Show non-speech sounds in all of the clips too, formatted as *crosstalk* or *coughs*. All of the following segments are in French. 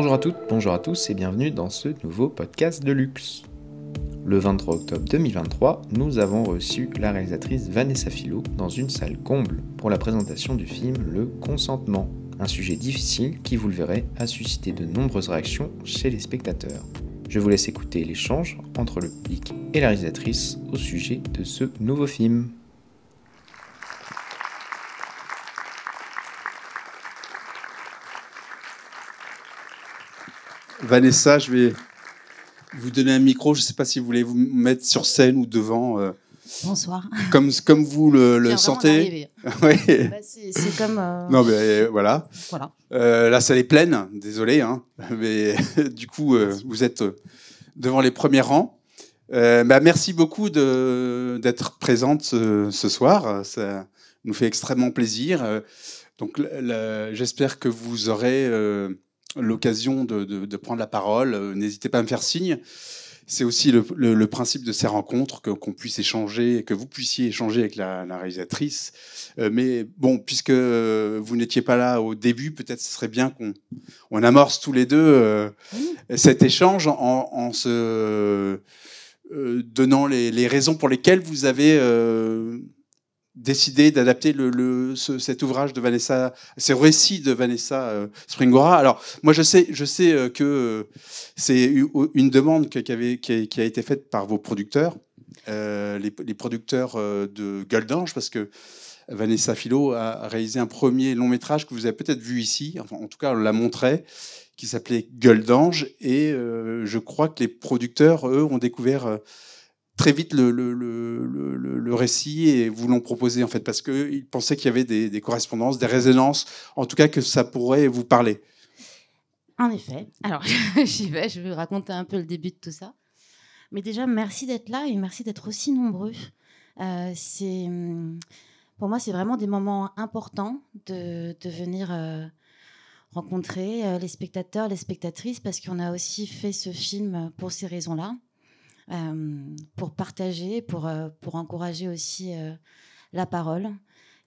Bonjour à toutes, bonjour à tous et bienvenue dans ce nouveau podcast de luxe. Le 23 octobre 2023, nous avons reçu la réalisatrice Vanessa Philo dans une salle comble pour la présentation du film Le consentement, un sujet difficile qui, vous le verrez, a suscité de nombreuses réactions chez les spectateurs. Je vous laisse écouter l'échange entre le public et la réalisatrice au sujet de ce nouveau film. Vanessa, je vais vous donner un micro. Je ne sais pas si vous voulez vous mettre sur scène ou devant. euh, Bonsoir. comme, comme vous le, vraiment sentez. d'arriver. *laughs* Ouais. Bah, c'est c'est comme. euh, Non, mais euh, voilà. Voilà. Euh, la salle est pleine, désolé. Hein. Mais *laughs* du coup, euh, vous êtes euh, devant les premiers rangs. Euh, bah, merci beaucoup de- d'être présente ce, ce soir. Ça nous fait extrêmement plaisir. Euh, Donc, la- la- j'espère que vous aurez euh, l'occasion de, de- de prendre la parole. Euh, N'hésitez pas à me faire signe. C'est aussi le, le- le principe de ces rencontres, que- qu'on puisse échanger, que vous puissiez échanger avec la, la réalisatrice. Euh, mais bon, puisque euh, vous n'étiez pas là au début, peut-être ce serait bien qu'on on amorce tous les deux euh, cet échange en, en se euh, donnant les, les raisons pour lesquelles vous avez euh, décidé d'adapter le, le- ce- cet ouvrage de Vanessa, ces récits de Vanessa euh, Springora. Alors, moi, je sais, je sais euh, que euh, c'est une demande qui, avait, qui, a, été faite par vos producteurs, les, les producteurs de Gueule d'Ange, parce que Vanessa Philo a réalisé un premier long métrage que vous avez peut-être vu ici, enfin, en tout cas, on l'a montré, qui s'appelait Gueule d'Ange. Et je crois que les producteurs, eux, ont découvert très vite le, récit et vous l'ont proposé, en fait, parce qu'ils pensaient qu'il y avait des, correspondances, des résonances, en tout cas que ça pourrait vous parler. En effet. Alors, *laughs* j'y vais. Je vais raconter un peu le début de tout ça. Mais déjà, merci d'être là et merci d'être aussi nombreux. Euh, c'est, hum, pour moi, c'est vraiment des moments importants de, venir euh, rencontrer euh, les spectateurs, les spectatrices, parce qu'on a aussi fait ce film pour ces raisons-là, pour partager, pour, euh, pour encourager aussi euh, la parole.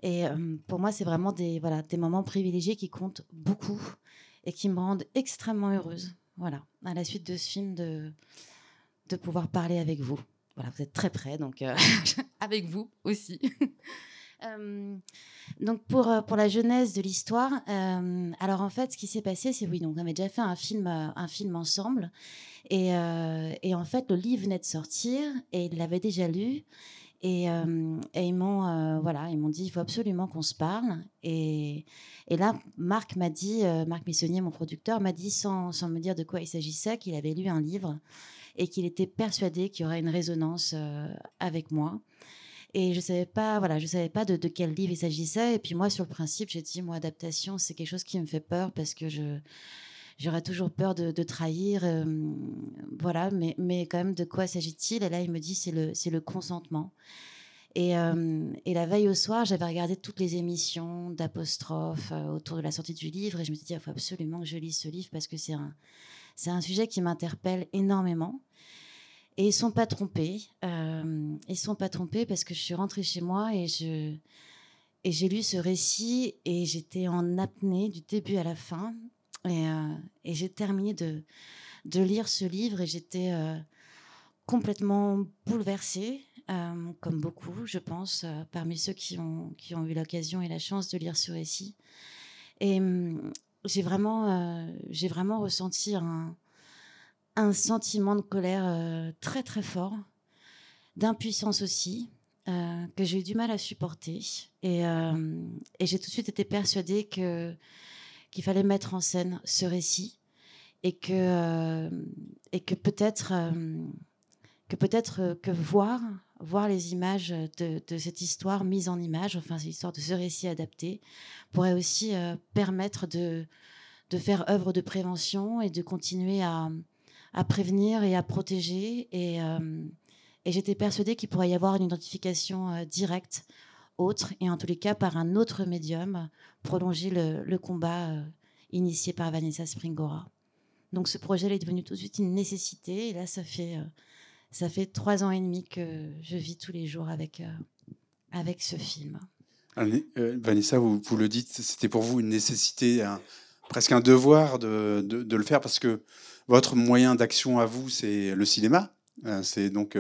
Et euh, pour moi, c'est vraiment des, voilà, des moments privilégiés qui comptent beaucoup et qui me rendent extrêmement heureuse. Voilà, à la suite de ce film, de, de pouvoir parler avec vous. Voilà, vous êtes très près, donc euh, *laughs* avec vous aussi. *laughs* Euh, donc pour, euh, pour la jeunesse de l'histoire, euh, alors en fait, ce qui s'est passé, c'est oui, donc on avait déjà fait un film, un film ensemble, et, et en fait, le livre venait de sortir, et il l'avait déjà lu, et, et ils m'ont voilà, dit, il faut absolument qu'on se parle, et, et là, Marc m'a dit, Marc Missonnier, mon producteur, m'a dit sans, sans me dire de quoi il s'agissait, qu'il avait lu un livre et qu'il était persuadé qu'il y aurait une résonance avec moi. Et je savais pas, voilà, je savais pas de, quel livre il s'agissait. Et puis moi, sur le principe, j'ai dit, moi, adaptation, c'est quelque chose qui me fait peur parce que je j'aurais toujours peur de, de trahir, euh, voilà. Mais, mais quand même, de quoi s'agit-il? Et là, il me dit, c'est le, c'est le consentement. Et, euh, et la veille au soir, j'avais regardé toutes les émissions d'apostrophes euh, autour de la sortie du livre et je me suis dit, il faut absolument que je lise ce livre parce que c'est un, c'est un sujet qui m'interpelle énormément. Et ils sont pas trompés. Euh, ils sont pas trompés parce que je suis rentrée chez moi et je et j'ai lu ce récit et j'étais en apnée du début à la fin. Et, euh, et j'ai terminé de de lire ce livre et j'étais euh, complètement bouleversée, euh, comme beaucoup, je pense, parmi ceux qui ont qui ont eu l'occasion et la chance de lire ce récit. Et hum, j'ai vraiment j'ai vraiment ressenti un un sentiment de colère euh, très très fort, d'impuissance aussi, euh, que j'ai eu du mal à supporter. Et, euh, et j'ai tout de suite été persuadée que qu'il fallait mettre en scène ce récit et que et que peut-être que peut-être que voir voir les images de, cette histoire mise en image, enfin cette histoire de ce récit adapté, pourrait aussi permettre de de faire œuvre de prévention et de continuer à à prévenir et à protéger. Et, euh, et j'étais persuadée qu'il pourrait y avoir une identification euh, directe, autre, et en tous les cas par un autre médium, prolonger le, combat euh, initié par Vanessa Springora. Donc ce projet est devenu tout de suite une nécessité. Et là, ça fait, ça fait trois ans et demi que je vis tous les jours avec, avec ce film. Vanessa, vous, vous le dites, c'était pour vous une nécessité, presque un devoir de, de, le faire parce que votre moyen d'action à vous, c'est le cinéma. C'est donc,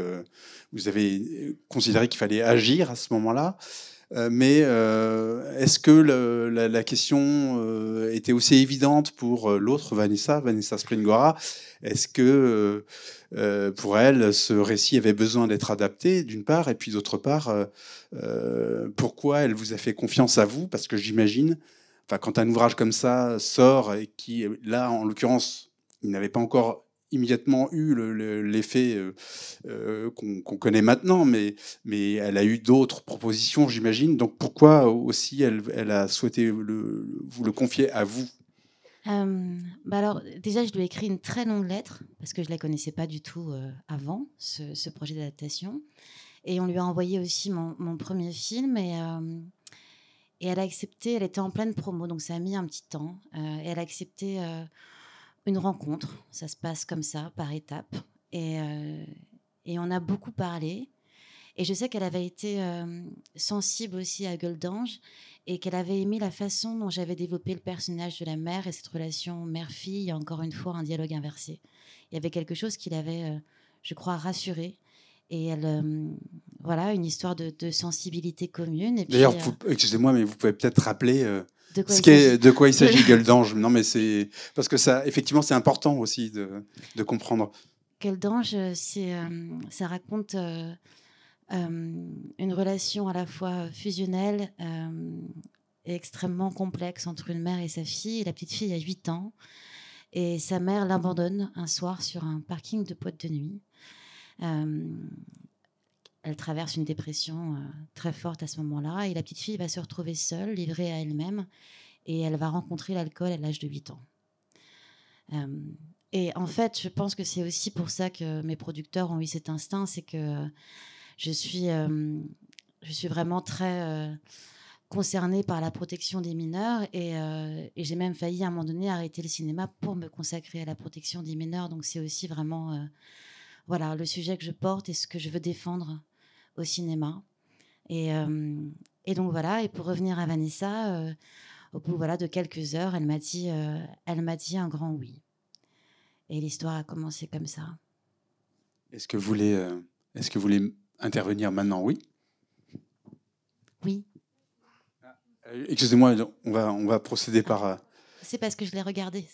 vous avez considéré qu'il fallait agir à ce moment-là. Euh, mais euh, est-ce que la, question euh, était aussi évidente pour l'autre Vanessa, Vanessa Springora? Est-ce que pour elle, ce récit avait besoin d'être adapté, d'une part, et puis d'autre part, pourquoi elle vous a fait confiance à vous? Parce que j'imagine, quand un ouvrage comme ça sort et qui, là, en l'occurrence, il n'avait pas encore immédiatement eu l'effet euh, euh, qu'on connaît maintenant, mais, mais elle a eu d'autres propositions, j'imagine. Donc pourquoi aussi elle, a souhaité vous le confier à vous? Euh, bah alors, déjà, je lui ai écrit une très longue lettre parce que je ne la connaissais pas du tout avant, ce, projet d'adaptation. Et on lui a envoyé aussi mon, mon premier film et, et elle a accepté, elle était en pleine promo, donc ça a mis un petit temps. et elle a accepté une rencontre. Ça se passe comme ça, par étapes. Et, euh, et on a beaucoup parlé. Et je sais qu'elle avait été euh, sensible aussi à Gueule d'Ange et qu'elle avait aimé la façon dont j'avais développé le personnage de la mère et cette relation mère-fille, encore une fois, un dialogue inversé. Il y avait quelque chose qui l'avait, euh, je crois, rassurée. Et elle, voilà, une histoire de, sensibilité commune. D'ailleurs, excusez-moi, mais vous pouvez peut-être rappeler de quoi, il de quoi il s'agit, *laughs* Gueule d'Ange Non, mais c'est parce que ça, effectivement, c'est important aussi de, de comprendre. Gueule d'Ange, euh, ça raconte euh, euh, une relation à la fois fusionnelle et extrêmement complexe entre une mère et sa fille. La petite fille a 8 ans et sa mère l'abandonne un soir sur un parking de boîte de nuit elle traverse une dépression euh, très forte à ce moment-là et la petite fille va se retrouver seule, livrée à elle-même et elle va rencontrer l'alcool à l'âge de 8 ans. Euh, et en fait, je pense que c'est aussi pour ça que mes producteurs ont eu cet instinct, c'est que je suis, euh, je suis vraiment très concernée par la protection des mineurs et j'ai même failli à un moment donné arrêter le cinéma pour me consacrer à la protection des mineurs. Donc c'est aussi vraiment voilà le sujet que je porte et ce que je veux défendre au cinéma. Et, euh, et, donc voilà, et pour revenir à Vanessa, euh, au bout voilà, de quelques heures, elle m'a dit, euh, elle m'a dit un grand oui. Et l'histoire a commencé comme ça. Est-ce que vous voulez, est-ce que vous voulez intervenir maintenant? Oui. Oui. Excusez-moi, on va, on va procéder par. C'est parce que je l'ai regardé.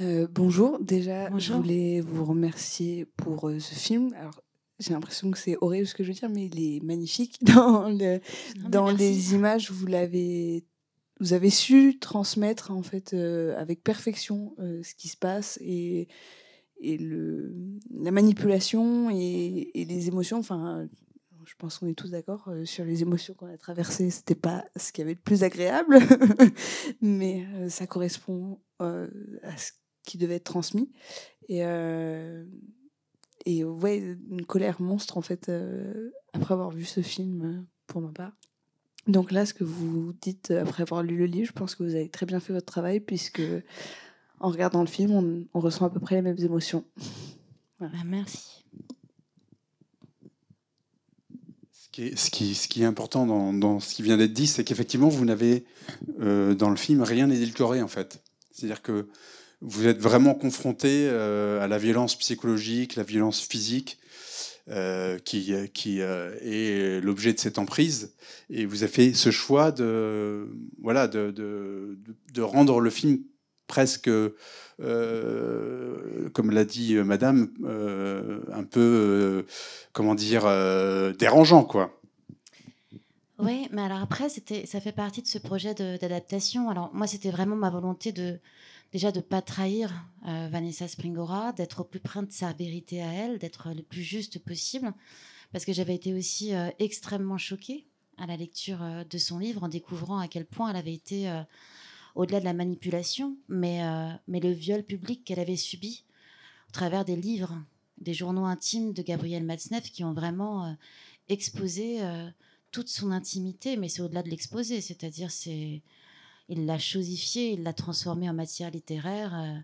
Euh, bonjour, déjà je voulais vous remercier pour euh, ce film. Alors j'ai l'impression que c'est horrible ce que je veux dire, mais il est magnifique *laughs* dans, le, dans les images. Vous l'avez, vous avez su transmettre en fait euh, avec perfection ce qui se passe et, et le, la manipulation et, et les émotions. Enfin, je pense qu'on est tous d'accord sur les émotions qu'on a traversées. C'était pas ce qui avait le plus agréable, *laughs* mais ça correspond à ce qui devait être transmis. Et, euh, et ouais, une colère monstre, en fait, euh, après avoir vu ce film, euh, pour ma part. Donc là, ce que vous dites après avoir lu le livre, je pense que vous avez très bien fait votre travail, puisque en regardant le film, on, ressent à peu près les mêmes émotions. *laughs* Bah, merci. Ce qui, est, ce, qui, ce qui est important dans, dans ce qui vient d'être dit, c'est qu'effectivement, vous n'avez dans le film rien édulcoré, en fait. C'est-à-dire que vous êtes vraiment confronté euh, à la violence psychologique, la violence physique, euh, qui, qui euh, est l'objet de cette emprise. Et vous avez fait ce choix de, voilà, de, de, rendre le film presque, comme l'a dit Madame, un peu, comment dire, dérangeant, quoi. Oui, mais alors après, ça fait partie de ce projet d'adaptation. Alors moi, c'était vraiment ma volonté de, déjà de ne pas trahir euh, Vanessa Springora, d'être au plus près de sa vérité à elle, d'être le plus juste possible, parce que j'avais été aussi euh, extrêmement choquée à la lecture euh, de son livre en découvrant à quel point elle avait été, au-delà de la manipulation, mais, mais le viol public qu'elle avait subi au travers des livres, des journaux intimes de Gabriel Matzneff qui ont vraiment exposé toute son intimité, mais c'est au-delà de l'exposer, c'est-à-dire c'est il l'a chosifié, il l'a transformé en matière littéraire. Euh,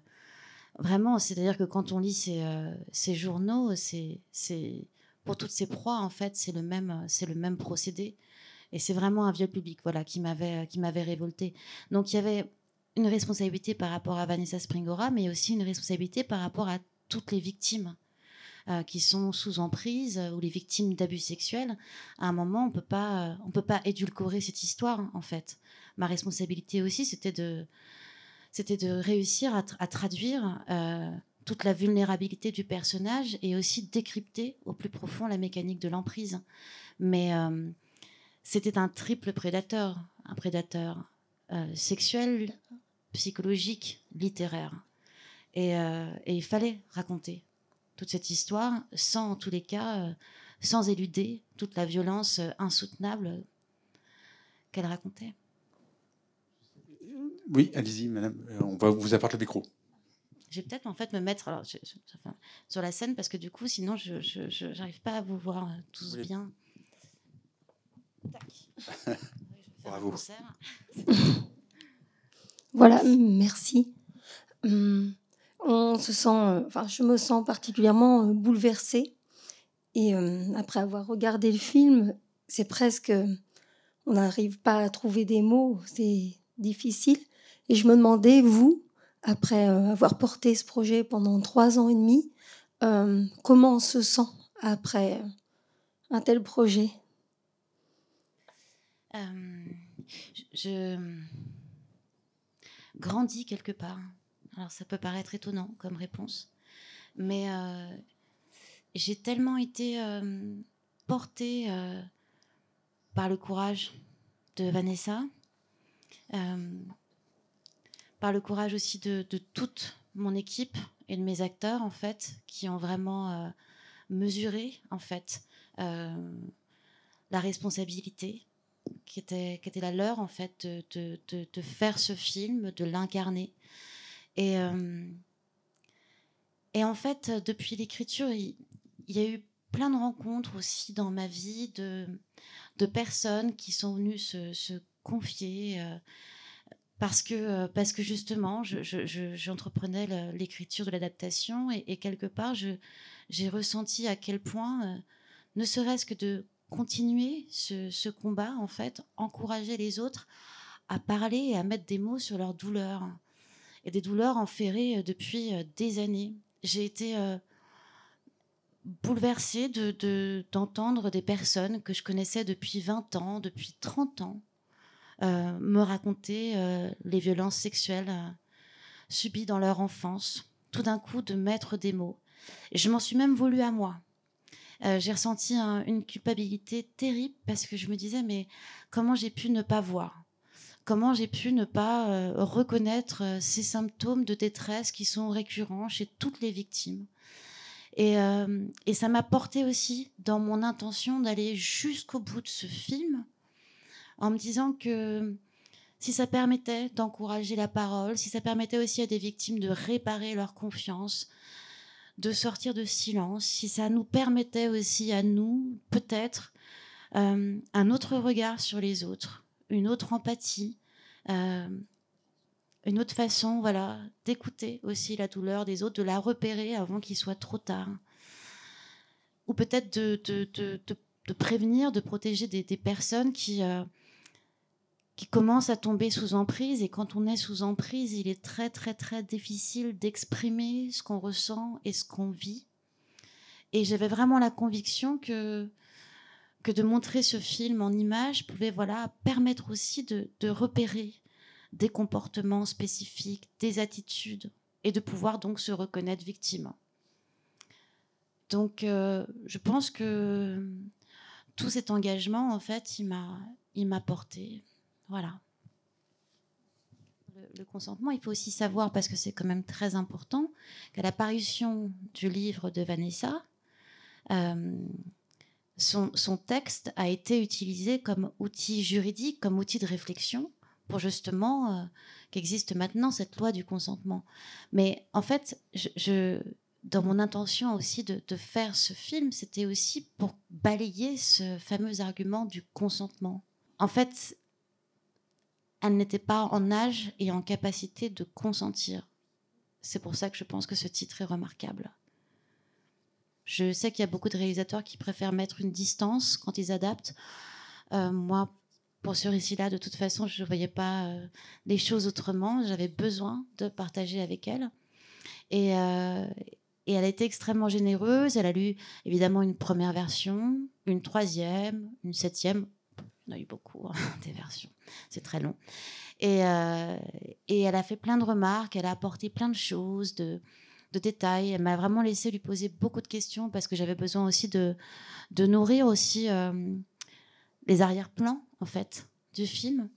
vraiment, c'est-à-dire que quand on lit ces, euh, journaux, pour toutes ces proies, en fait, c'est le même, procédé. Et c'est vraiment un viol public, voilà, qui m'avait qui m'avait révolté. Donc il y avait une responsabilité par rapport à Vanessa Springora, mais aussi une responsabilité par rapport à toutes les victimes euh, qui sont sous emprise ou les victimes d'abus sexuels. À un moment, on on peut pas édulcorer cette histoire, en fait. Ma responsabilité aussi, c'était de, réussir à, traduire euh, toute la vulnérabilité du personnage et aussi décrypter au plus profond la mécanique de l'emprise. Mais euh, c'était un triple prédateur, un prédateur sexuel, psychologique, littéraire. Euh, et, il fallait raconter toute cette histoire sans, en tous les cas, euh, sans éluder toute la violence euh, insoutenable qu'elle racontait. Oui, allez-y, madame. On va vous apporter le micro. Je vais peut-être en fait me mettre alors, sur la scène parce que du coup, sinon, je n'arrive pas à vous voir tous bien. *laughs* Tac. Bravo. Voilà, merci. Hum, on se sent, euh, enfin, je me sens particulièrement euh, bouleversée. Et euh, après avoir regardé le film, c'est presque, on n'arrive pas à trouver des mots, c'est difficile. Et je me demandais, vous, après avoir porté ce projet pendant trois ans et demi, comment on se sent après un tel projet? Je grandi quelque part. Alors ça peut paraître étonnant comme réponse, mais euh, j'ai tellement été euh, portée euh, par le courage de Vanessa, le courage aussi de, toute mon équipe et de mes acteurs en fait, qui ont vraiment mesuré en fait la responsabilité qui était, qui était la leur, en fait, de, de, faire ce film, de l'incarner. Et, euh, et en fait, depuis l'écriture, il, y a eu plein de rencontres aussi dans ma vie de, de personnes qui sont venues se, confier. Euh, parce que, euh, parce que justement, j'entreprenais je, l'écriture de l'adaptation et, quelque part, j'ai ressenti à quel point, ne serait-ce que de continuer ce, combat, en fait, encourager les autres à parler et à mettre des mots sur leurs douleurs. Et des douleurs enferrées euh, depuis euh, des années. J'ai été euh, bouleversée d'entendre de, des personnes que je connaissais depuis 20 ans, depuis 30 ans, me raconter les violences sexuelles subies dans leur enfance. Tout d'un coup, de mettre des mots. Et je m'en suis même voulu à moi. Euh, j'ai ressenti une culpabilité terrible parce que je me disais, mais comment j'ai pu ne pas voir? Comment j'ai pu ne pas euh, reconnaître euh, ces symptômes de détresse qui sont récurrents chez toutes les victimes? Et, et ça m'a porté aussi dans mon intention d'aller jusqu'au bout de ce film en me disant que si ça permettait d'encourager la parole, si ça permettait aussi à des victimes de réparer leur confiance, de sortir de silence, si ça nous permettait aussi à nous, peut-être, euh, un autre regard sur les autres, une autre empathie, euh, une autre façon voilà, d'écouter aussi la douleur des autres, de la repérer avant qu'il soit trop tard. Ou peut-être de, prévenir, de protéger des, personnes qui, euh, qui commence à tomber sous emprise. Et quand on est sous emprise, il est très, très, très difficile d'exprimer ce qu'on ressent et ce qu'on vit. Et j'avais vraiment la conviction que, que de montrer ce film en image pouvait voilà, permettre aussi de, de repérer des comportements spécifiques, des attitudes, et de pouvoir donc se reconnaître victime. Donc, euh, je pense que tout cet engagement, en fait, il m'a porté. Voilà. Le, consentement, il faut aussi savoir, parce que c'est quand même très important, qu'à la parution du livre de Vanessa, euh, son, texte a été utilisé comme outil juridique, comme outil de réflexion, pour justement euh, qu'existe maintenant cette loi du consentement. Mais en fait, dans mon intention aussi de, de faire ce film, c'était aussi pour balayer ce fameux argument du consentement. En fait, elle n'était pas en âge et en capacité de consentir. C'est pour ça que je pense que ce titre est remarquable. Je sais qu'il y a beaucoup de réalisateurs qui préfèrent mettre une distance quand ils adaptent. moi, pour ce récit-là, de toute façon, je ne voyais pas les choses autrement. J'avais besoin de partager avec elle. Et, et elle a été extrêmement généreuse. Elle a lu évidemment une première version, une troisième, une septième. On a eu beaucoup hein, *laughs* des versions. C'est très long. Et, euh, et, elle a fait plein de remarques. Elle a apporté plein de choses, de, de détails. Elle m'a vraiment laissé lui poser beaucoup de questions parce que j'avais besoin aussi de, de nourrir aussi euh, les arrière-plans en fait du film.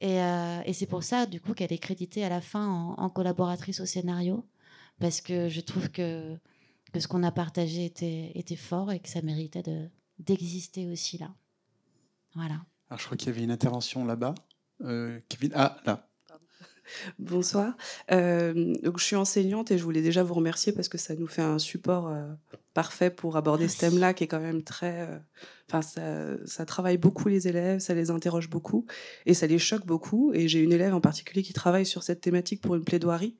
Et, euh, et c'est pour ça, du coup, qu'elle est créditée à la fin en collaboratrice au scénario parce que je trouve que, que ce qu'on a partagé était, était fort et que ça méritait d'exister aussi là. Voilà. Alors, je crois qu'il y avait une intervention là-bas. Euh, Kevin, ah, là. *laughs* Bonsoir. Euh, donc, je suis enseignante et je voulais déjà vous remercier parce que ça nous fait un support euh, parfait pour aborder ce thème-là qui est quand même très. Enfin, ça, ça, travaille beaucoup les élèves, ça les interroge beaucoup et ça les choque beaucoup. Et j'ai une élève en particulier qui travaille sur cette thématique pour une plaidoirie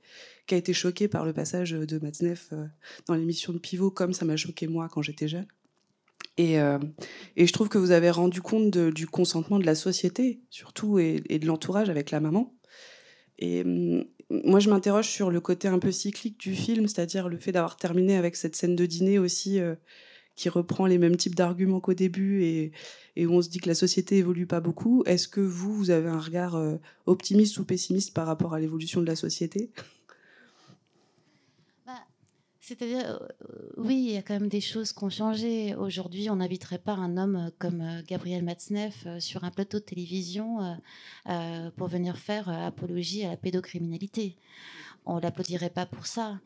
qui a été choquée par le passage de Matzneff euh, dans l'émission de Pivot, comme ça m'a choqué moi quand j'étais jeune. Et, euh, et, je trouve que vous avez rendu compte du consentement de la société, surtout, et, de l'entourage avec la maman. Et hum, moi, je m'interroge sur le côté un peu cyclique du film, c'est-à-dire le fait d'avoir terminé avec cette scène de dîner aussi euh, qui reprend les mêmes types d'arguments qu'au début et, et, où on se dit que la société évolue pas beaucoup. Est-ce que vous, vous avez un regard optimiste ou pessimiste par rapport à l'évolution de la société? C'est-à-dire, euh, oui, il y a quand même des choses qui ont changé. Aujourd'hui, on n'inviterait pas un homme euh, comme euh, Gabriel Matzneff sur un plateau de télévision pour venir faire apologie à la pédocriminalité. On l'applaudirait pas pour ça.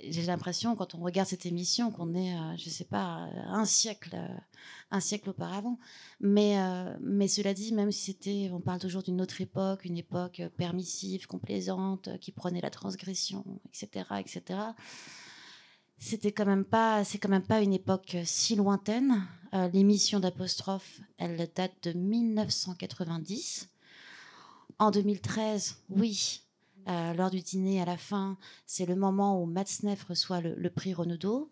J'ai l'impression, quand on regarde cette émission, qu'on est, je ne sais pas, un siècle un siècle auparavant. Mais, euh, mais cela dit, même si c'était, on parle toujours d'une autre époque, une époque permissive, complaisante, qui prenait la transgression, etc., etc. C'était quand même pas, c'est quand même pas une époque si lointaine. Euh, l'émission d'apostrophe, elle date de 1990. En 2013, oui, euh, lors du dîner à la fin, c'est le moment où Matzneff reçoit le, prix Renaudot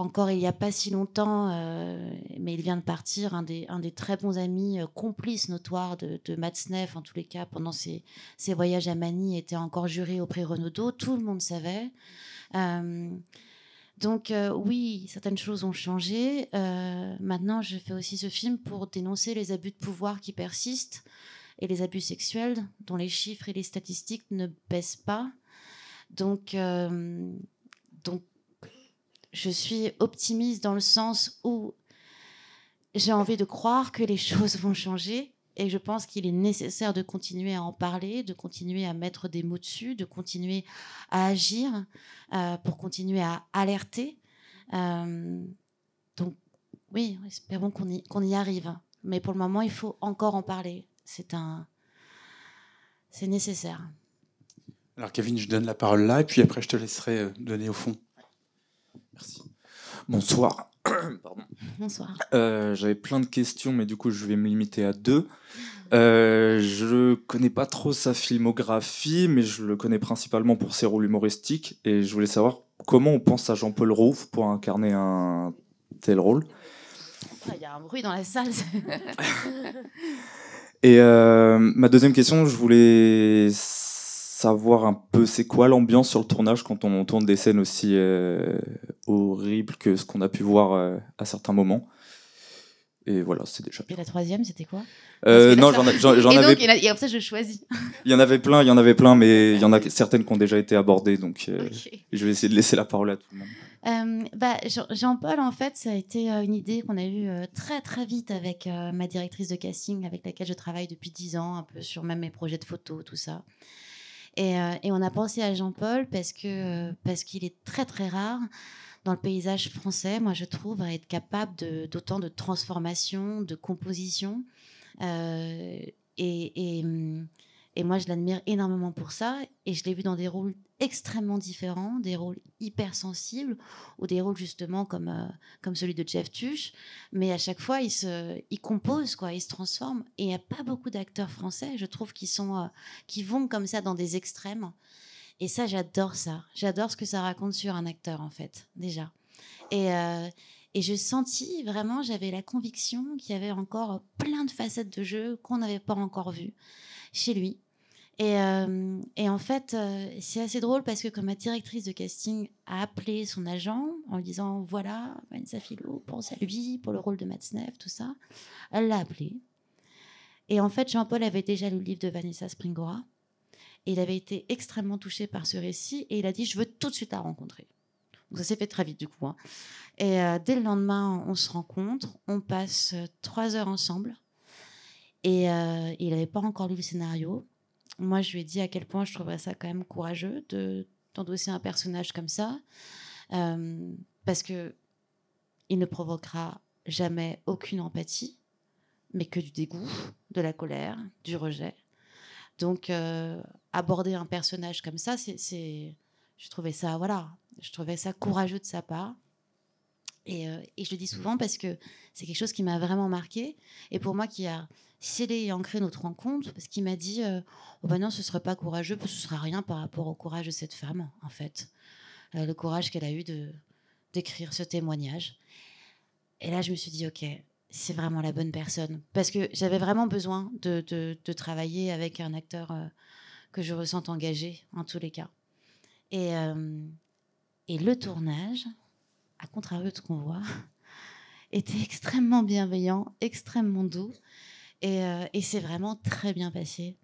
encore il n'y a pas si longtemps, euh, mais il vient de partir, un des, très bons amis, euh, complices notoires de, de Matzneff, en tous les cas, pendant ses, ses, voyages à Manille, était encore juré au prix Renaudot. Tout le monde savait. Euh, donc oui, certaines choses ont changé. maintenant, je fais aussi ce film pour dénoncer les abus de pouvoir qui persistent et les abus sexuels dont les chiffres et les statistiques ne baissent pas. Donc, donc je suis optimiste dans le sens où j'ai envie de croire que les *laughs* choses vont changer et je pense qu'il est nécessaire de continuer à en parler, de continuer à mettre des mots dessus, de continuer à agir euh, pour continuer à alerter. Euh, donc oui, espérons qu'on y arrive. Mais pour le moment, il faut encore en parler. C'est un, c'est nécessaire. Alors Kevin, je donne la parole là, et puis après je te laisserai euh, donner au fond. Bonsoir. *coughs* Bonsoir. Euh, j'avais plein de questions, mais du coup, je vais me limiter à deux. Euh, je connais pas trop sa filmographie, mais je le connais principalement pour ses rôles humoristiques. Et je voulais savoir comment on pense à Jean-Paul Rouve pour incarner un tel rôle. Il y a un bruit dans la salle. *laughs* et euh, ma deuxième question, je voulais savoir un peu c'est quoi l'ambiance sur le tournage quand on tourne des scènes aussi euh, horribles que ce qu'on a pu voir euh, à certains moments? Et voilà, c'est déjà. Et la troisième, c'était quoi? Euh, Non, j'en, avais. Donc, et, ça, je choisis. *laughs* Il y en avait plein, il y en avait plein, mais il y en a certaines qui ont déjà été abordées, donc je vais essayer de laisser la parole à tout le monde. Bah, Jean-Paul, en fait, ça a été une idée qu'on a eue très très vite avec ma directrice de casting, avec laquelle je travaille depuis dix ans, un peu sur même mes projets de photos, tout ça. Euh, et, on a pensé à Jean-Paul parce que parce qu'il est très très rare dans le paysage français, moi je trouve, à être capable d'autant de, transformation, de composition. Euh, et, et, hum, et moi, je l'admire énormément pour ça. Et je l'ai vu dans des rôles extrêmement différents, des rôles hypersensibles, ou des rôles justement comme, euh, comme celui de Jeff Tuch. Mais à chaque fois, il, se, il compose, quoi, il se transforme. Et il n'y a pas beaucoup d'acteurs français, je trouve, qui, sont, euh, qui vont comme ça dans des extrêmes. Et ça, j'adore ça. J'adore ce que ça raconte sur un acteur, en fait, déjà. Et, euh, et je sentis vraiment, j'avais la conviction qu'il y avait encore plein de facettes de jeu qu'on n'avait pas encore vues chez lui. Et, euh, en fait, euh, c'est assez drôle parce que comme ma directrice de casting a appelé son agent en lui disant voilà, Vanessa Philo pense à lui pour le rôle de Matsneff, tout ça, elle l'a appelé. Et en fait, Jean-Paul avait déjà lu le livre de Vanessa Springora. Et il avait été extrêmement touché par ce récit et il a dit je veux tout de suite la rencontrer. Donc ça s'est fait très vite du coup. Hein. Et euh, dès le lendemain, on se rencontre, on passe trois heures ensemble. Et il n'avait pas encore lu le scénario moi, je lui ai dit à quel point je trouverais ça quand même courageux de d'endosser un personnage comme ça, euh, parce que il ne provoquera jamais aucune empathie, mais que du dégoût, de la colère, du rejet. Donc, euh, aborder un personnage comme ça, c'est, je trouvais ça, voilà, je trouvais ça courageux de sa part. Et, euh, et, je le dis souvent parce que c'est quelque chose qui m'a vraiment marqué. Et pour moi, qui a scellé et ancré notre rencontre, parce qu'il m'a dit euh, oh ben non, ce serait pas courageux, parce que ce sera rien par rapport au courage de cette femme, en fait. Euh, le courage qu'elle a eu de d'écrire ce témoignage. Et là, je me suis dit ok, c'est vraiment la bonne personne. Parce que j'avais vraiment besoin de, de, travailler avec un acteur que je ressente engagé, en tous les cas. Et, et le tournage, à contrario de ce qu'on voit, *laughs* était extrêmement bienveillant, extrêmement doux. Et, euh, c'est vraiment très bien passé.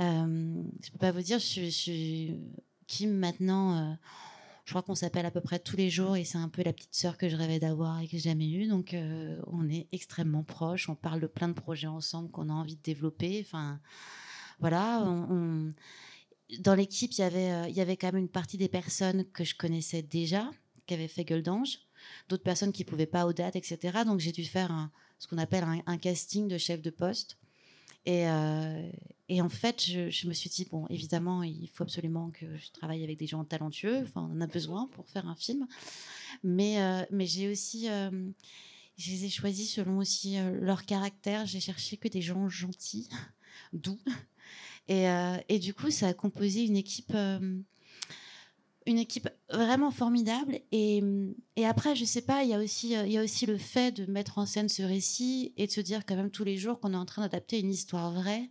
Euh, je peux pas vous dire, je, Kim maintenant. Euh, je crois qu'on s'appelle à peu près tous les jours et c'est un peu la petite sœur que je rêvais d'avoir et que j'ai jamais eue. Donc euh, on est extrêmement proches. On parle de plein de projets ensemble qu'on a envie de développer. Enfin, voilà. Dans l'équipe, il y avait, il y avait quand même une partie des personnes que je connaissais déjà qui avait fait Gueule d'Ange, d'autres personnes qui pouvaient pas aux dates, etc. Donc j'ai dû faire ce qu'on appelle un, casting de chef de poste. Et, euh, et en fait, je, me suis dit, bon, évidemment, il faut absolument que je travaille avec des gens talentueux. Enfin, on en a besoin pour faire un film. Mais, euh, mais j'ai aussi, euh, je les ai choisis selon aussi leur caractère. J'ai cherché que des gens gentils, *laughs* doux. Et, et, du coup, ça a composé une équipe une équipe vraiment formidable. Et, et, après, je sais pas, il y, a aussi, il y a aussi le fait de mettre en scène ce récit et de se dire quand même tous les jours qu'on est en train d'adapter une histoire vraie.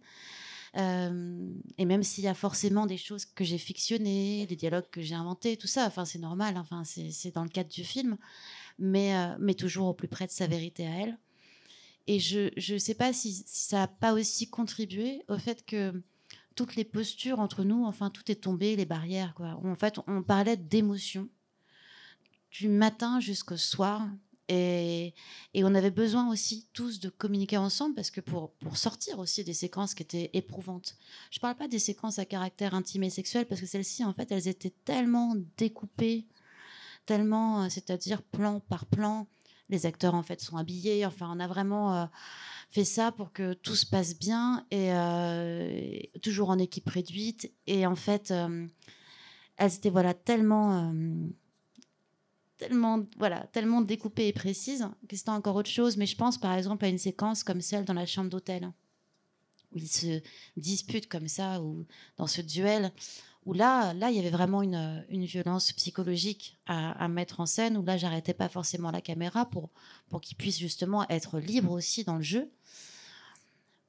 Euh, et même s'il y a forcément des choses que j'ai fictionnées, des dialogues que j'ai inventés, tout ça, enfin c'est normal, enfin c'est dans le cadre du film, mais, euh, mais toujours au plus près de sa vérité à elle. Et je ne sais pas si, si ça n'a pas aussi contribué au fait que toutes les postures entre nous, enfin, tout est tombé, les barrières, quoi. En fait, on parlait d'émotion du matin jusqu'au soir. Et, et, on avait besoin aussi tous de communiquer ensemble parce que pour, pour sortir aussi des séquences qui étaient éprouvantes. Je ne parle pas des séquences à caractère intime et sexuel parce que celles-ci, en fait, elles étaient tellement découpées, tellement, euh, c'est-à-dire plan par plan. Les acteurs, en fait, sont habillés. Enfin, on a vraiment. Euh, fait ça pour que tout se passe bien et euh, toujours en équipe réduite. Et en fait, euh, elles étaient voilà tellement tellement voilà tellement découpées et précises que c'était encore autre chose. Mais je pense par exemple à une séquence comme celle dans la chambre d'hôtel où ils se disputent comme ça ou dans ce duel où là, là, il y avait vraiment une, une violence psychologique à, mettre en scène, où là, j'arrêtais pas forcément la caméra pour, pour qu'ils puissent justement être libres aussi dans le jeu.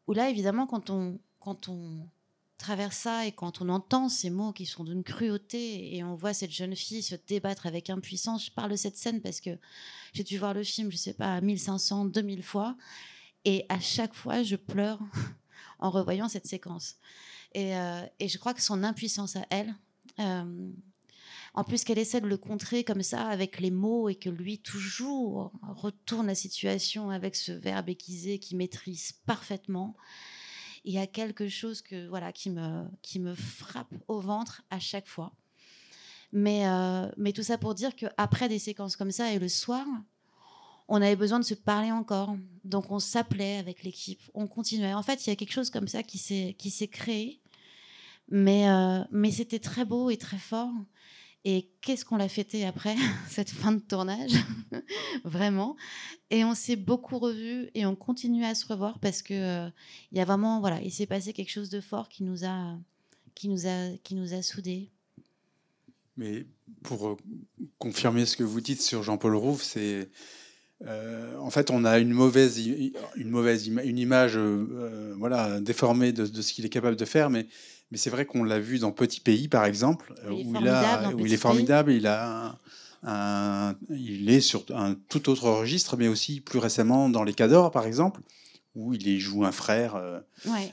Où là, évidemment, quand on, quand on traverse ça et quand on entend ces mots qui sont d'une cruauté et on voit cette jeune fille se débattre avec impuissance, je parle de cette scène parce que j'ai dû voir le film, je sais pas, 1500, 2000 fois, et à chaque fois, je pleure *laughs* en revoyant cette séquence. Et, euh, et, je crois que son impuissance à elle, euh, en plus qu'elle essaie de le contrer comme ça avec les mots et que lui toujours retourne la situation avec ce verbe aiguisé qu'il maîtrise parfaitement. Il y a quelque chose que voilà qui me qui me frappe au ventre à chaque fois. Mais euh, mais tout ça pour dire que après des séquences comme ça et le soir, on avait besoin de se parler encore. Donc on s'appelait avec l'équipe, on continuait. En fait, il y a quelque chose comme ça qui s'est qui s'est créé. Mais euh, mais c'était très beau et très fort. Et qu'est-ce qu'on l'a fêté après *laughs* cette fin de tournage, *laughs* vraiment. Et on s'est beaucoup revus et on continue à se revoir parce que euh, il y a vraiment voilà, il s'est passé quelque chose de fort qui nous a qui nous a qui nous a soudés. Mais pour confirmer ce que vous dites sur Jean-Paul Rouve, c'est en fait, on a une mauvaise, une mauvaise une image voilà, déformée de, de ce qu'il est capable de faire, mais mais c'est vrai qu'on l'a vu dans Petit Pays, par exemple, où, il, a, où il est formidable. Il, a un, il est sur un tout autre registre, mais aussi plus récemment dans Les Cadors, par exemple, où il joue un frère euh,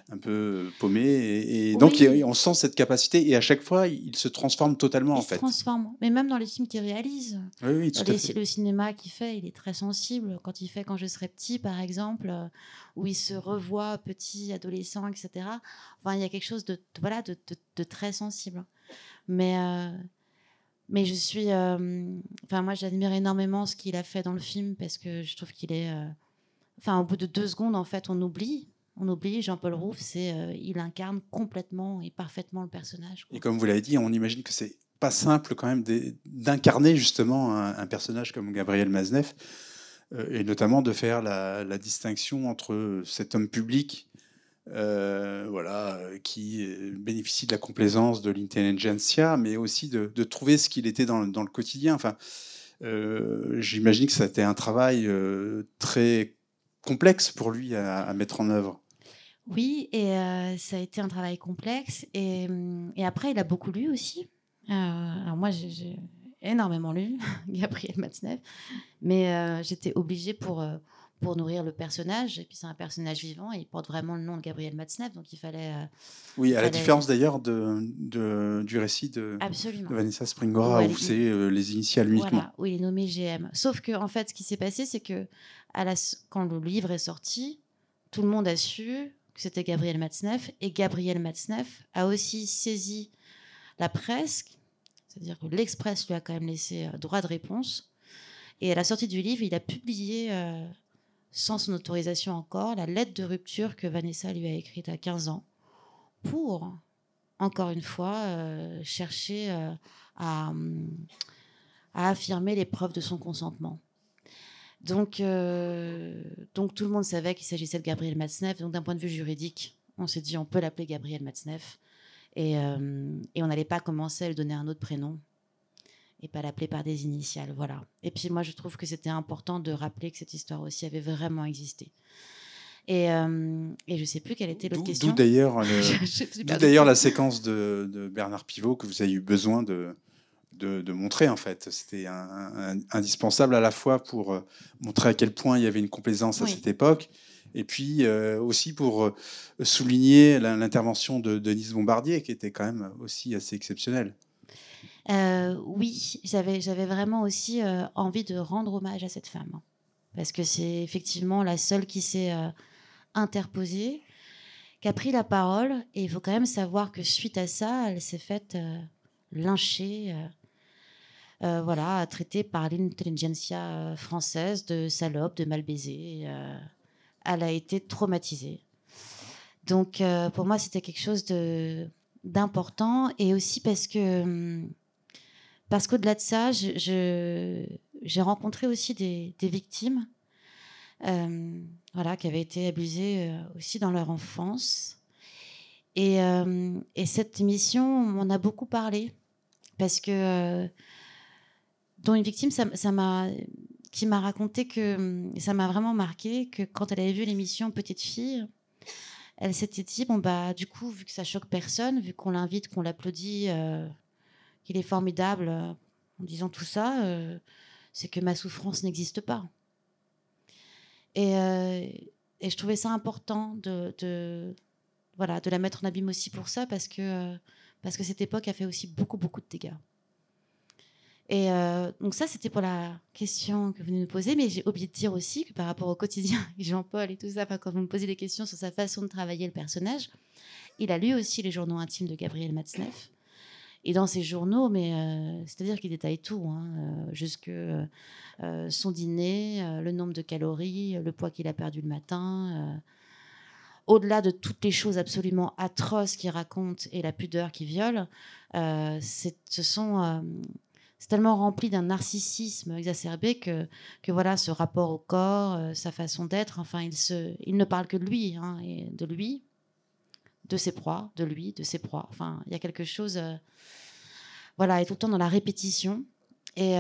un peu paumé. Et, donc, on sent cette capacité. Et à chaque fois, il se transforme totalement, il en fait. se transforme. Mais même dans les films qu'il réalise. Oui, oui, tout Le cinéma qu'il fait, il est très sensible. Quand il fait Quand je serai petit, par exemple, euh, où il se revoit petit, adolescent, etc. Enfin, il y a quelque chose de, voilà, de, de, très sensible. Mais. Euh, mais je suis. Enfin, moi, j'admire énormément ce qu'il a fait dans le film parce que je trouve qu'il est enfin, au bout de deux secondes, en fait, on oublie. On oublie Jean-Paul Rouff, c'est, euh, il incarne complètement et parfaitement le personnage. Et comme vous l'avez dit, on imagine que c'est pas simple quand même d'incarner justement un, personnage comme Gabriel Maznev, euh, et notamment de faire la, distinction entre cet homme public, euh, voilà, qui bénéficie de la complaisance de l'intelligentsia, mais aussi de, trouver ce qu'il était dans, dans, le quotidien. Enfin, j'imagine que ça a été un travail très complexe pour lui à, mettre en œuvre. Oui, et euh, ça a été un travail complexe. Et, et après, il a beaucoup lu aussi. Euh, alors moi, j'ai énormément lu *laughs* Gabriel Matzneff, mais euh, j'étais obligée pour, pour nourrir le personnage. Et puis c'est un personnage vivant et il porte vraiment le nom de Gabriel Matzneff, donc il fallait... oui, à la différence d'ailleurs de, de, du récit de, Vanessa Springora, où, c'est les initiales uniquement. Voilà, où il est nommé GM. Sauf que, en fait, ce qui s'est passé, c'est que quand le livre est sorti, tout le monde a su que c'était Gabriel Matzneff. Et Gabriel Matzneff a aussi saisi la presse, c'est-à-dire que l'Express lui a quand même laissé euh, droit de réponse. Et à la sortie du livre, il a publié, euh, sans son autorisation encore, la lettre de rupture que Vanessa lui a écrite à 15 ans pour, encore une fois, euh, chercher à, à affirmer les preuves de son consentement. Donc, euh, donc tout le monde savait qu'il s'agissait de Gabriel Matzneff. Donc d'un point de vue juridique, on s'est dit on peut l'appeler Gabriel Matzneff. Et, euh, et on n'allait pas commencer à lui donner un autre prénom et pas l'appeler par des initiales. Voilà. Et puis moi, je trouve que c'était important de rappeler que cette histoire aussi avait vraiment existé. Et, euh, et je ne sais plus quelle était l'autre question. D'où d'ailleurs, *laughs* d'ailleurs la séquence de, de, Bernard Pivot que vous avez eu besoin de, de, montrer en fait. C'était indispensable à la fois pour euh, montrer à quel point il y avait une complaisance à cette époque, et puis euh, aussi pour souligner l'intervention de Denise Bombardier, qui était quand même aussi assez exceptionnelle. Oui, j'avais, vraiment aussi envie de rendre hommage à cette femme, parce que c'est effectivement la seule qui s'est interposée, qui a pris la parole, et il faut quand même savoir que suite à ça, elle s'est faite lyncher euh, voilà, traitée par l'intelligentsia euh, française de salope, de mal baisée. Euh, elle a été traumatisée. Donc, pour moi, c'était quelque chose d'important et aussi parce que hum, parce qu'au-delà de ça, j'ai rencontré aussi des, victimes voilà, qui avaient été abusées aussi dans leur enfance. Et, et cette émission m'en a beaucoup parlé parce que dont une victime, qui m'a raconté que ça m'a vraiment marqué que quand elle avait vu l'émission Petite fille, elle s'était dit bon bah du coup vu que ça choque personne, vu qu'on l'invite, qu'on l'applaudit, euh, qu'il est formidable euh, en disant tout ça, euh, c'est que ma souffrance n'existe pas. Et, et, je trouvais ça important de, voilà de la mettre en abîme aussi pour ça parce que parce que cette époque a fait aussi beaucoup beaucoup de dégâts. Et euh, donc ça, c'était pour la question que vous venez me poser, mais j'ai oublié de dire aussi que par rapport au quotidien, *laughs* Jean-Paul et tout ça, quand vous me posez des questions sur sa façon de travailler le personnage, il a lu aussi les journaux intimes de Gabriel Matzneff. Et dans ces journaux, mais euh, c'est-à-dire qu'il détaille tout, hein, euh, jusque son dîner, le nombre de calories, le poids qu'il a perdu le matin. au-delà de toutes les choses absolument atroces qu'il raconte et la pudeur qu'il viole, ce sont c'est tellement rempli d'un narcissisme exacerbé que, que voilà, ce rapport au corps, euh, sa façon d'être, enfin, il, se, il ne parle que de lui, hein, et de lui, de ses proies, de lui, de ses proies. Enfin, il y a quelque chose. Euh, voilà, est tout le temps dans la répétition. Et,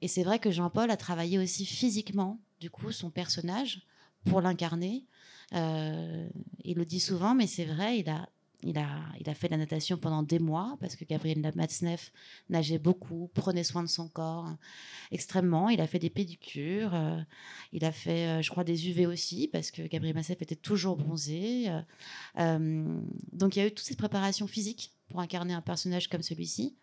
et c'est vrai que Jean-Paul a travaillé aussi physiquement, du coup, son personnage pour l'incarner. il le dit souvent, mais c'est vrai, il a il a, il a fait la natation pendant des mois parce que Gabriel Matzneff nageait beaucoup, prenait soin de son corps extrêmement. Il a fait des pédicures, euh, il a fait, euh, je crois, des UV aussi parce que Gabriel Matzneff était toujours bronzé. Euh, donc il y a eu toute cette préparation physique pour incarner un personnage comme celui-ci.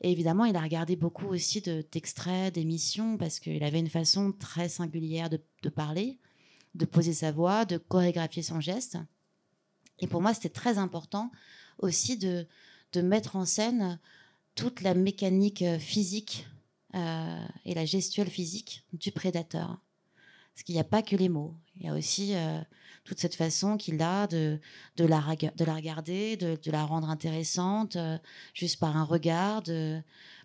Et évidemment, il a regardé beaucoup aussi d'extraits, d'émissions parce qu'il avait une façon très singulière de, de parler, de poser sa voix, de chorégraphier son geste. Et pour moi, c'était très important aussi de, de mettre en scène toute la mécanique euh, physique euh, et la gestuelle physique du prédateur. Parce qu'il n'y a pas que les mots. Il y a aussi euh, toute cette façon qu'il a de, de, la, de la regarder, de, de la rendre intéressante, juste par un regard,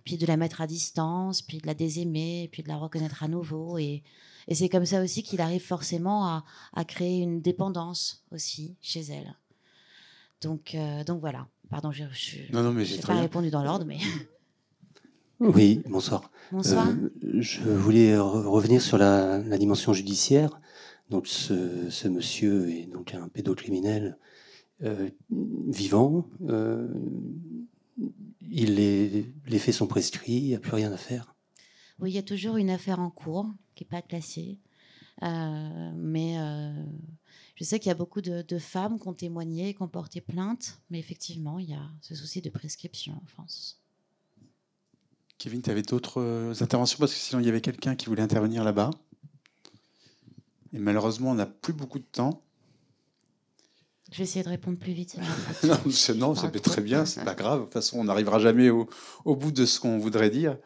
puis de la mettre à distance, puis de la désaimer, puis de la reconnaître à nouveau. Et, et c'est comme ça aussi qu'il arrive forcément à, à, créer une dépendance aussi chez elle. Donc, euh, donc voilà. Pardon, je n'ai pas répondu dans l'ordre, mais. *laughs* Oui, bonsoir. Bonsoir. Euh, je voulais revenir sur la, dimension judiciaire. Donc, ce, monsieur est donc un pédocriminel euh, vivant. il les faits sont prescrits, il n'y a plus rien à faire. Oui, il y a toujours une affaire en cours qui n'est pas classée. mais je sais qu'il y a beaucoup de, femmes qui ont témoigné, qui ont porté plainte, mais effectivement, il y a ce souci de prescription en France. Kevin, tu avais d'autres euh, interventions? Parce que sinon il y avait quelqu'un qui voulait intervenir là-bas. Et malheureusement, on n'a plus beaucoup de temps. Je vais essayer de répondre plus vite. *laughs* non, ça fait très bien, c'est pas grave. De toute façon, on n'arrivera jamais au, bout de ce qu'on voudrait dire.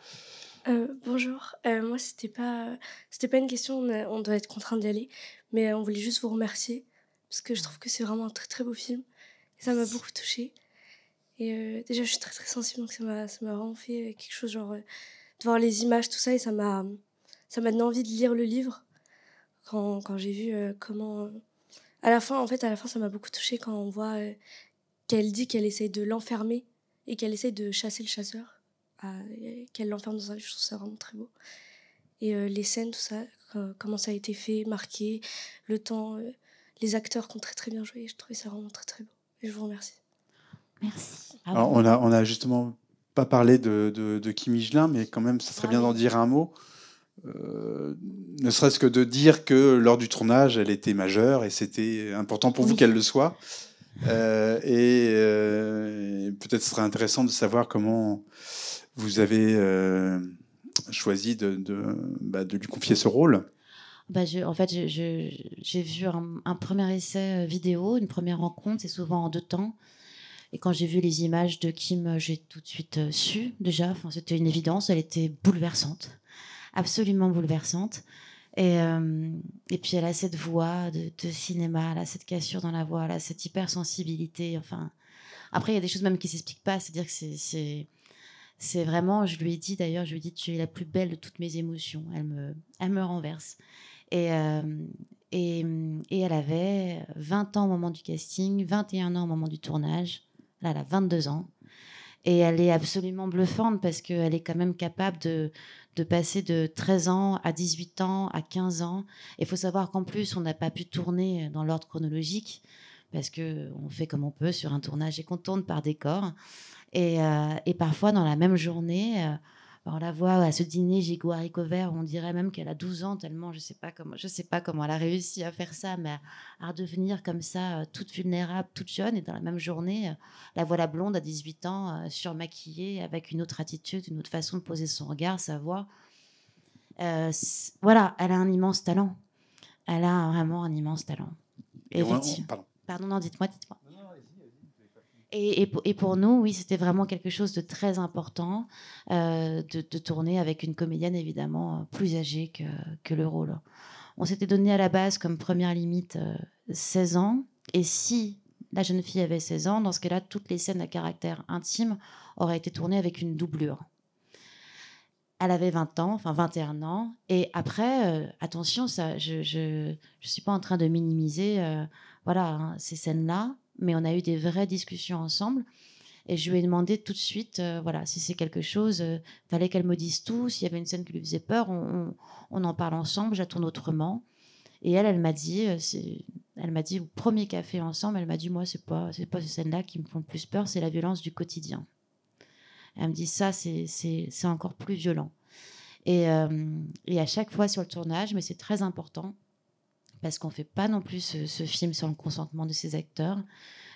Euh, bonjour, euh, moi c'était pas c'était pas une question, on, doit être contraint d'y aller, mais on voulait juste vous remercier parce que je trouve que c'est vraiment un très très beau film et ça m'a beaucoup touchée. Et euh, déjà, je suis très très sensible donc ça m'a ça m'a vraiment fait quelque chose genre de voir les images tout ça et ça m'a ça m'a donné envie de lire le livre quand, quand j'ai vu comment à la fin en fait à la fin ça m'a beaucoup touchée quand on voit qu'elle dit qu'elle essaye de l'enfermer et qu'elle essaye de chasser le chasseur qu'elle l'enferme dans un livre, je trouve ça vraiment très beau. Et euh, les scènes, tout ça, comment ça a été fait, marqué, le temps, euh, les acteurs qui ont très très bien joué, je trouvais ça vraiment très très beau. Et je vous remercie. Merci. Alors, on, a, on a justement pas parlé de, de, de Kim mais quand même, ça serait bien d'en dire un mot. Euh, ne serait-ce que de dire que lors du tournage, elle était majeure et c'était important pour vous qu'elle le soit. et peut-être ce serait intéressant de savoir comment vous avez euh, choisi bah, de, lui confier ce rôle? Bah En fait, j'ai vu un, premier essai euh, vidéo, une première rencontre, c'est souvent en deux temps. Et quand j'ai vu les images de Kim, j'ai tout de suite euh, su déjà. C'était une évidence. Elle était bouleversante, absolument bouleversante. Et, puis elle a cette voix de, de, cinéma, elle a cette cassure dans la voix, elle a cette hypersensibilité. Enfin, après il y a des choses même qui s'expliquent pas. C'est-à-dire que c'est c'est vraiment, je lui ai dit d'ailleurs, je lui ai dit, tu es la plus belle de toutes mes émotions. Elle me, elle me renverse. Et, euh, et, et, elle avait 20 ans au moment du casting, 21 ans au moment du tournage. Là, elle a 22 ans. Et elle est absolument bluffante parce qu'elle est quand même capable de, de passer de 13 ans à 18 ans, à 15 ans. Il faut savoir qu'en plus, on n'a pas pu tourner dans l'ordre chronologique parce qu'on fait comme on peut sur un tournage et qu'on tourne par décor. Euh, et, parfois, dans la même journée, euh, on la voit à ce dîner gigot haricot vert, on dirait même qu'elle a 12 ans, tellement je ne sais, pas comment, je sais pas comment elle a réussi à faire ça, mais à, redevenir comme ça, euh, toute vulnérable, toute jeune. Et dans la même journée, la voilà blonde à 18 ans, surmaquillée, avec une autre attitude, une autre façon de poser son regard, sa voix. voilà, elle a un immense talent. Elle a vraiment un immense talent. Et pardon. pardon, non, dites-moi, dites-moi. Et, pour nous, oui, c'était vraiment quelque chose de très important euh, de, tourner avec une comédienne évidemment plus âgée que, le rôle. On s'était donné à la base comme première limite 16 euh, ans. Et si la jeune fille avait 16 ans, dans ce cas-là, toutes les scènes à caractère intime auraient été tournées avec une doublure. Elle avait 20 ans, enfin 21 ans. Et après, euh, attention, ça, je ne suis pas en train de minimiser voilà, hein, ces scènes-là mais on a eu des vraies discussions ensemble. Et je lui ai demandé tout de suite, euh, voilà, si c'est quelque chose, il fallait qu'elle me dise tout. S'il y avait une scène qui lui faisait peur, on, en parle ensemble, j'attends autrement. Et elle, elle m'a dit, elle m'a dit au premier café ensemble, elle m'a dit moi c'est pas c'est pas ces scènes-là qui me font le plus peur, c'est la violence du quotidien. Elle me dit ça c'est c'est encore plus violent. Et, et à chaque fois sur le tournage, mais c'est très important, parce qu'on fait pas non plus ce, film sans le consentement de ses acteurs.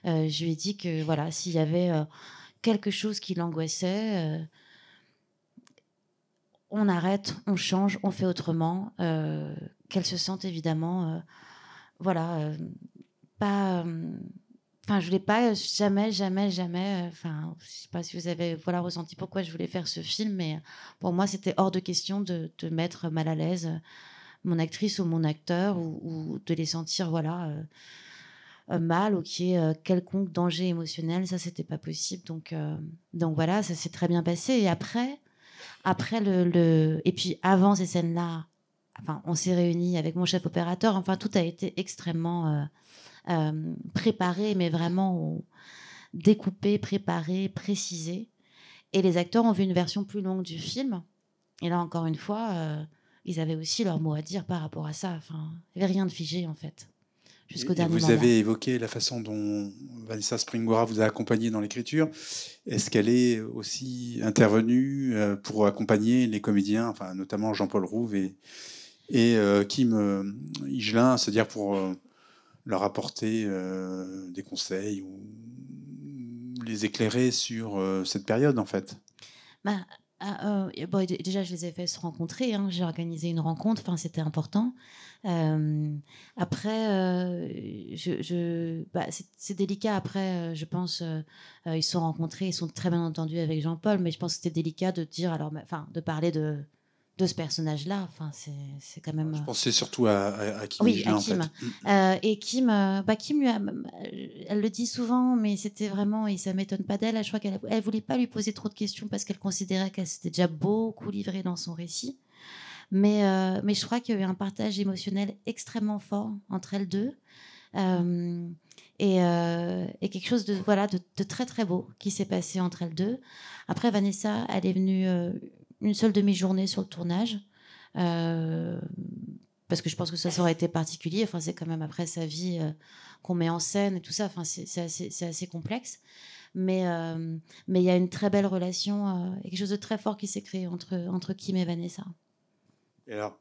Euh, je lui ai dit que voilà, s'il y avait euh, quelque chose qui l'angoissait, euh, on arrête, on change, on fait autrement. Qu'elle se sente évidemment, voilà, pas. Enfin, je voulais pas jamais, jamais, jamais. Enfin, je sais pas si vous avez voilà ressenti pourquoi je voulais faire ce film, mais pour moi, c'était hors de question de, de mettre mal à l'aise mon actrice ou mon acteur ou, de les sentir voilà euh, euh, mal ou qu'il y ait euh, quelconque danger émotionnel ça c'était pas possible. Donc donc voilà ça s'est très bien passé. Et après après le, et puis avant ces scènes là enfin on s'est réunis avec mon chef opérateur. Enfin tout a été extrêmement préparé mais vraiment découpé préparé précisé. Et les acteurs ont vu une version plus longue du film. Et là encore une fois ils avaient aussi leur mot à dire par rapport à ça. Enfin, il n'y avait rien de figé en fait. Jusqu'au dernier vous avez évoqué la façon dont Vanessa Springora vous a accompagné dans l'écriture. Est-ce qu'elle est aussi intervenue euh, pour accompagner les comédiens, enfin, notamment Jean-Paul Rouve et, et euh, Kim euh, Higelin, c'est-à-dire pour leur apporter des conseils ou les éclairer sur cette période en fait? Bah, ah, euh, déjà, je les ai fait se rencontrer. Hein. J'ai organisé une rencontre. Enfin, c'était important. Euh, après, euh, bah, c'est délicat. Après, je pense, ils se sont rencontrés, ils sont très bien entendus avec Jean-Paul, mais je pense que c'était délicat de dire, alors, enfin, de parler de, de ce personnage-là. Enfin, c'est quand même. Je pensais surut à, à, Kim. Oui, à Kim. Euh, et Kim, euh, bah, Kim elle le dit souvent, mais c'était vraiment, et ça m'étonne pas d'elle. Je crois qu'elle elle voulait pas lui poser trop de questions parce qu'elle considérait qu'elle s'était déjà beaucoup livrée dans son récit. Mais, euh, mais je crois qu'il y a eu un partage émotionnel extrêmement fort entre elles deux. Et, et, quelque chose de, voilà, de, de très très beau qui s'est passé entre elles deux. Après, Vanessa, elle est venue une seule demi-journée sur le tournage. Euh, parce que je pense que ça, aurait été particulier. Enfin, c'est quand même après sa vie euh, qu'on met en scène et tout ça. Enfin, c'est assez, assez, complexe. Mais euh, mais il y a une très belle relation et quelque chose de très fort qui s'est créé entre, entre Kim et Vanessa. Et alors,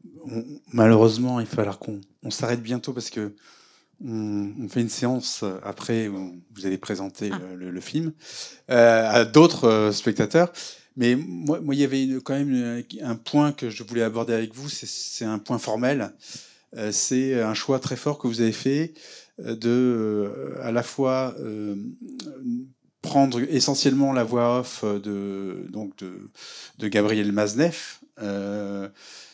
malheureusement, il va falloir qu'on s'arrête bientôt parce que on, fait une séance après où vous allez présenter ah. le, le, film à d'autres spectateurs. Mais moi, il y avait quand même un point que je voulais aborder avec vous, c'est un point formel. Euh, c'est un choix très fort que vous avez fait euh, de euh, à la fois prendre essentiellement la voix off de, donc de, Gabriel Maznev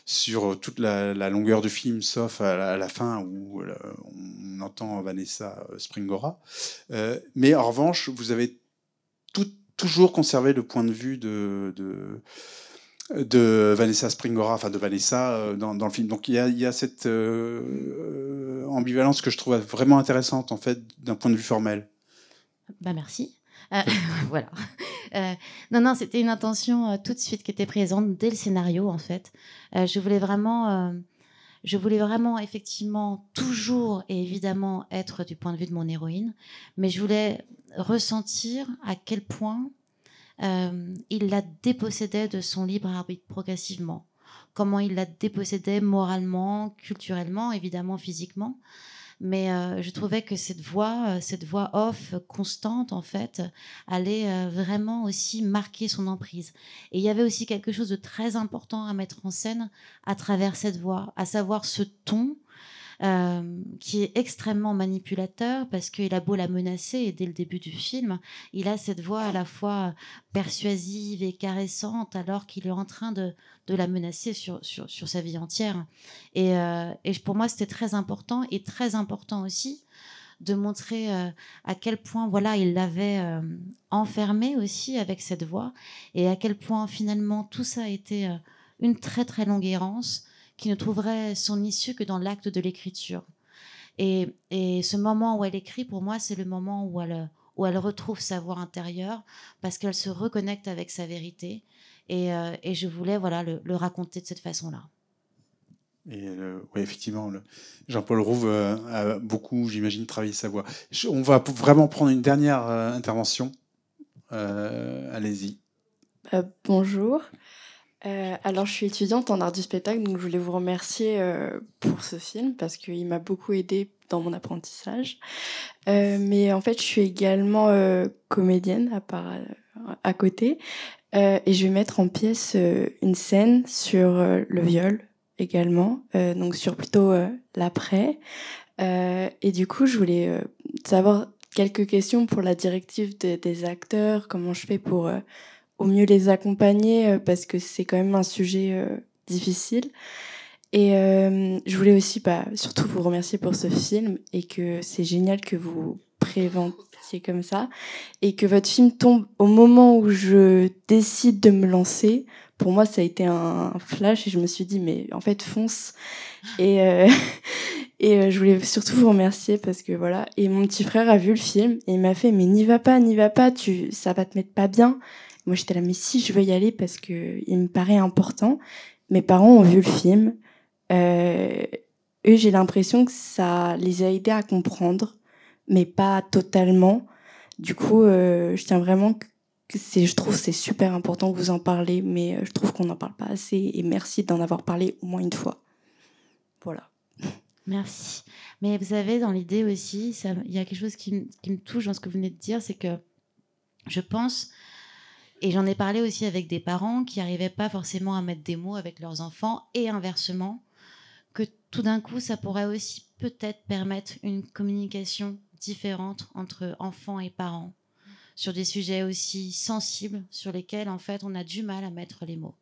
sur toute la, longueur du film, sauf à la, fin où on entend Vanessa Springora. mais en revanche, vous avez tout, toujours conserver le point de vue de, de, Vanessa Springora, enfin de Vanessa euh, dans, le film. Donc il y a, cette euh, ambivalence que je trouve vraiment intéressante en fait d'un point de vue formel. Bah merci. Euh, *laughs* voilà. non, non, c'était une intention tout de suite qui était présente dès le scénario en fait. je voulais vraiment je voulais vraiment, effectivement, toujours et évidemment être du point de vue de mon héroïne, mais je voulais ressentir à quel point euh, il la dépossédait de son libre arbitre progressivement. Comment il la dépossédait moralement, culturellement, évidemment physiquement mais euh, je trouvais que cette voix, euh, cette voix off constante, en fait, allait euh, vraiment aussi marquer son emprise. Et il y avait aussi quelque chose de très important à mettre en scène à travers cette voix, à savoir ce ton euh, qui est extrêmement manipulateur parce qu'il a beau la menacer, et dès le début du film, il a cette voix à la fois persuasive et caressante alors qu'il est en train de, de la menacer sur, sur, sur, sa vie entière. Et, euh, et pour moi, c'était très important et très important aussi de montrer euh, à quel point voilà il l'avait enfermé aussi avec cette voix et à quel point finalement tout ça a été une très très longue errance qui ne trouverait son issue que dans l'acte de l'écriture. Et, et, ce moment où elle écrit, pour moi, c'est le moment où elle, où elle retrouve sa voix intérieure parce qu'elle se reconnecte avec sa vérité. Et, euh, et je voulais voilà, le, raconter de cette façon-là. Et oui, effectivement, Jean-Paul Rouve euh, a beaucoup, j'imagine, travaillé sa voix. on va vraiment prendre une dernière euh, intervention. Allez-y. bonjour. Alors, je suis étudiante en art du spectacle, donc je voulais vous remercier pour ce film parce qu'il m'a beaucoup aidé dans mon apprentissage. Euh, mais en fait, je suis également euh, comédienne à, part, euh, à côté. et je vais mettre en pièce une scène sur le viol également, donc sur plutôt l'après. et du coup, je voulais savoir quelques questions pour la directive des acteurs, comment je fais pour au mieux les accompagner, parce que c'est quand même un sujet difficile. Et euh, je voulais aussi bah, surtout vous remercier pour ce film et que c'est génial que vous préventiez comme ça et que votre film tombe au moment où je décide de me lancer. Pour moi, ça a été un flash et je me suis dit, mais en fait, fonce. Et, euh, *laughs* et euh, je voulais surtout vous remercier parce que voilà. Et mon petit frère a vu le film et il m'a fait, mais n'y va pas, n'y va pas, tu, ça va te mettre pas bien. Moi, j'étais là, mais si, je veux y aller parce que il me paraît important. Mes parents ont vu le film. Euh, eux, j'ai l'impression que ça les a aidés à comprendre, mais pas totalement. Du coup, euh, je tiens vraiment que c'est, je trouve c'est super important que vous en parlez, mais euh, je trouve qu'on n'en parle pas assez. Et merci d'en avoir parlé au moins une fois. Voilà. Merci. Mais vous savez, dans l'idée aussi, il y a quelque chose qui, qui, me touche dans ce que vous venez de dire, c'est que je pense, et j'en ai parlé aussi avec des parents qui n'arrivaient pas forcément à mettre des mots avec leurs enfants, et inversement, que tout d'un coup, ça pourrait aussi peut-être permettre une communication différente entre enfants et parents sur des sujets aussi sensibles sur lesquels, en fait, on a du mal à mettre les mots.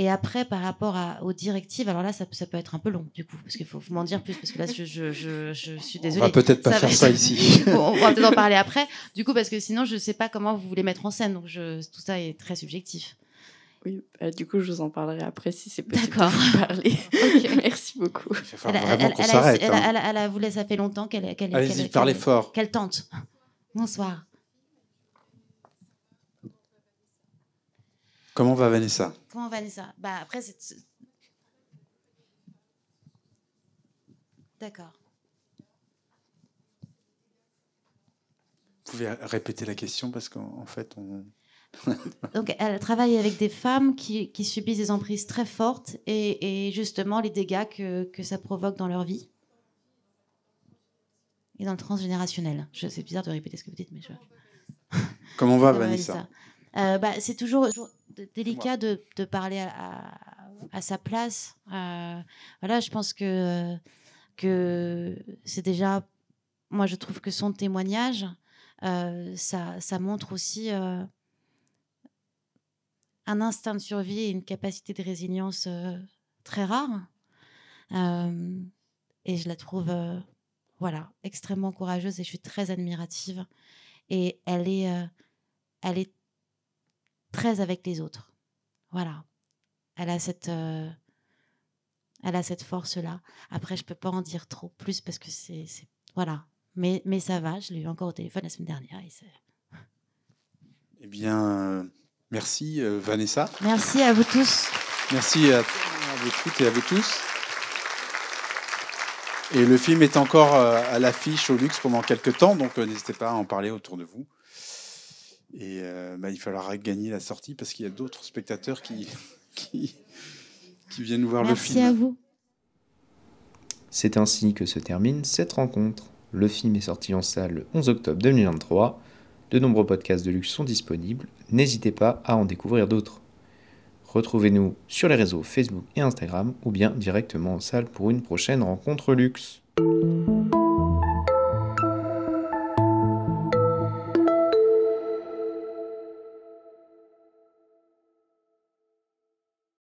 Et après, par rapport aux directives, alors là, ça, ça, peut être un peu long, du coup, parce qu'il faut, m'en dire plus, parce que là, je, je, je, suis désolée. On va peut-être pas faire ça ici. *laughs* on va peut-être en parler après, du coup, parce que sinon, je ne sais pas comment vous voulez mettre en scène, donc tout ça est très subjectif. Oui, bah, du coup, je vous en parlerai après si c'est possible D'accord. de parler. *laughs* *laughs* Merci beaucoup. Elle. Elle, hein. elle, a voulu, ça fait longtemps qu'elle qu'elle Allez-y, parlez fort. Qu'elle tente. Bonsoir. Comment va Vanessa? Comment va Vanessa? Bah après, c'est... D'accord. Vous pouvez répéter la question parce qu'en fait, on... *laughs* Donc, elle travaille avec des femmes qui, subissent des emprises très fortes et, justement les dégâts que, ça provoque dans leur vie. Et dans le transgénérationnel. C'est bizarre de répéter ce que vous dites, mais je. Comment va Vanessa? Euh, bah, C'est toujours, délicat de, parler à, sa place. Euh, voilà, je pense que, que c'est déjà. Moi, je trouve que son témoignage, euh, ça, ça, montre aussi un instinct de survie et une capacité de résilience très rare. Et je la trouve voilà, extrêmement courageuse et je suis très admirative. Et elle est, elle est très avec les autres. Voilà. Elle a cette, elle a cette force-là. Après, je peux pas en dire trop plus parce que c'est. Voilà. Mais, mais ça va, je l'ai eu encore au téléphone la semaine dernière. Et *laughs* eh bien, Merci euh, Vanessa. Merci à vous tous. Merci à, vous toutes et à vous tous. Et le film est encore euh, à l'affiche au luxe pendant quelques temps, donc euh, n'hésitez pas à en parler autour de vous. Et bah, il falloir gagner la sortie parce qu'il y a d'autres spectateurs qui, *laughs* qui, viennent voir le film. Merci à vous. C'est ainsi que se termine cette rencontre. Le film est sorti en salle le 11 octobre 2023. De nombreux podcasts de luxe sont disponibles, n'hésitez pas à en découvrir d'autres. Retrouvez-nous sur les réseaux Facebook et Instagram ou bien directement en salle pour une prochaine rencontre luxe.